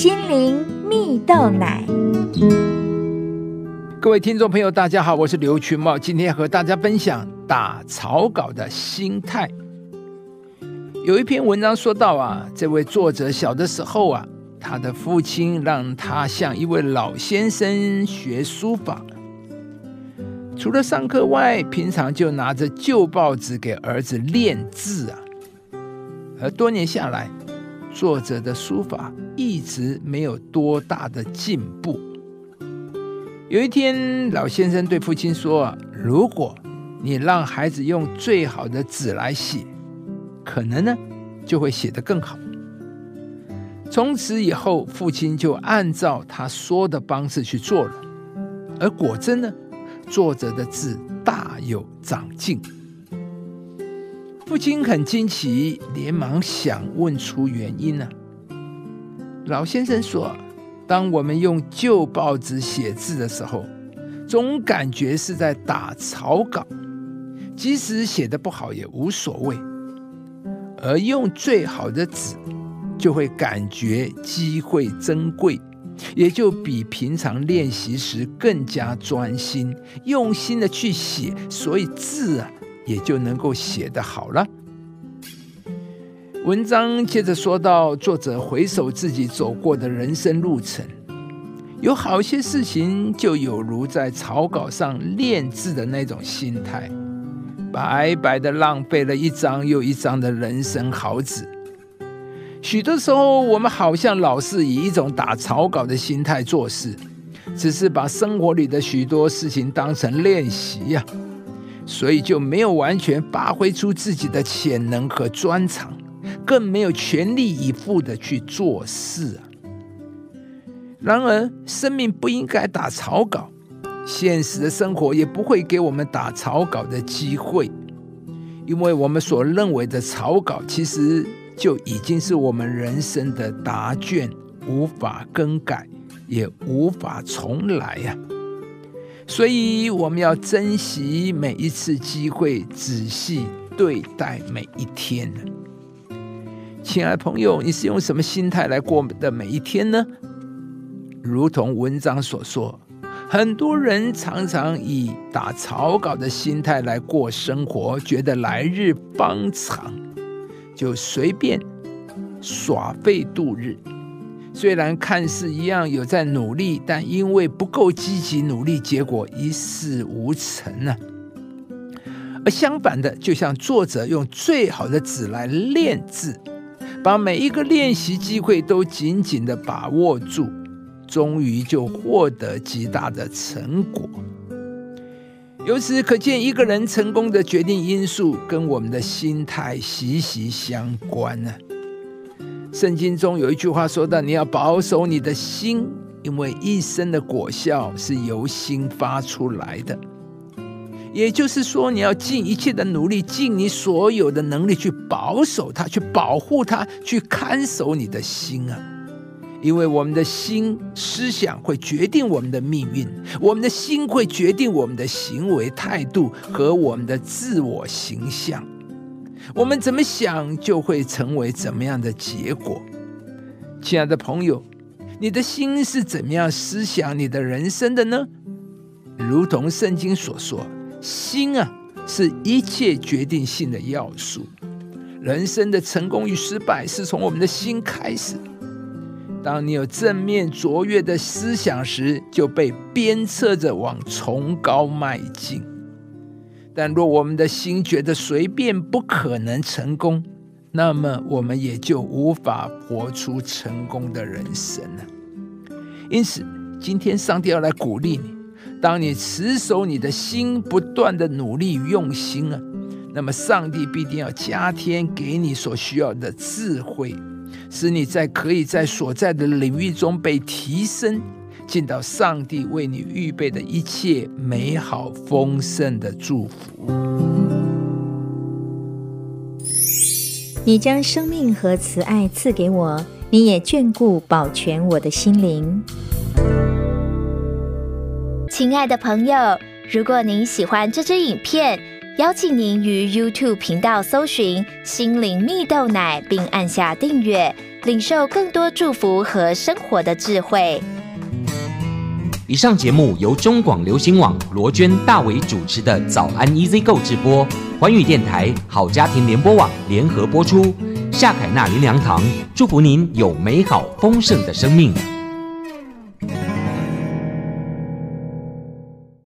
心灵蜜豆奶。各位听众朋友，大家好，我是刘群茂，今天和大家分享打草稿的心态。有一篇文章说到啊，这位作者小的时候啊，他的父亲让他向一位老先生学书法，除了上课外，平常就拿着旧报纸给儿子练字啊。而多年下来，作者的书法一直没有多大的进步。有一天，老先生对父亲说：“如果你让孩子用最好的纸来写，可能呢就会写得更好。”从此以后，父亲就按照他说的方式去做了，而果真呢，作者的字大有长进。父亲很惊奇，连忙想问出原因呢。老先生说。当我们用旧报纸写字的时候，总感觉是在打草稿，即使写的不好也无所谓；而用最好的纸，就会感觉机会珍贵，也就比平常练习时更加专心、用心的去写，所以字啊也就能够写得好了。文章接着说到，作者回首自己走过的人生路程，有好些事情就有如在草稿上练字的那种心态，白白的浪费了一张又一张的人生好纸。许多时候，我们好像老是以一种打草稿的心态做事，只是把生活里的许多事情当成练习呀，所以就没有完全发挥出自己的潜能和专长。更没有全力以赴的去做事啊！然而，生命不应该打草稿，现实的生活也不会给我们打草稿的机会，因为我们所认为的草稿，其实就已经是我们人生的答卷，无法更改，也无法重来呀。所以，我们要珍惜每一次机会，仔细对待每一天。亲爱的朋友，你是用什么心态来过的每一天呢？如同文章所说，很多人常常以打草稿的心态来过生活，觉得来日方长，就随便耍废度日。虽然看似一样有在努力，但因为不够积极努力，结果一事无成呢。而相反的，就像作者用最好的纸来练字。把每一个练习机会都紧紧的把握住，终于就获得极大的成果。由此可见，一个人成功的决定因素跟我们的心态息息相关呢。圣经中有一句话说到：“你要保守你的心，因为一生的果效是由心发出来的。”也就是说，你要尽一切的努力，尽你所有的能力去保守它，去保护它，去看守你的心啊！因为我们的心思想会决定我们的命运，我们的心会决定我们的行为态度和我们的自我形象。我们怎么想，就会成为怎么样的结果。亲爱的朋友，你的心是怎么样思想你的人生的呢？如同圣经所说。心啊，是一切决定性的要素。人生的成功与失败是从我们的心开始。当你有正面卓越的思想时，就被鞭策着往崇高迈进。但若我们的心觉得随便不可能成功，那么我们也就无法活出成功的人生了。因此，今天上帝要来鼓励你。当你持守你的心，不断的努力与用心啊，那么上帝必定要加添给你所需要的智慧，使你在可以在所在的领域中被提升，进到上帝为你预备的一切美好丰盛的祝福。你将生命和慈爱赐给我，你也眷顾保全我的心灵。亲爱的朋友，如果您喜欢这支影片，邀请您于 YouTube 频道搜寻“心灵蜜豆奶”，并按下订阅，领受更多祝福和生活的智慧。以上节目由中广流行网罗娟、大伟主持的《早安 Easy Go》直播，环宇电台好家庭联播网联合播出。夏凯纳林良堂祝福您有美好丰盛的生命。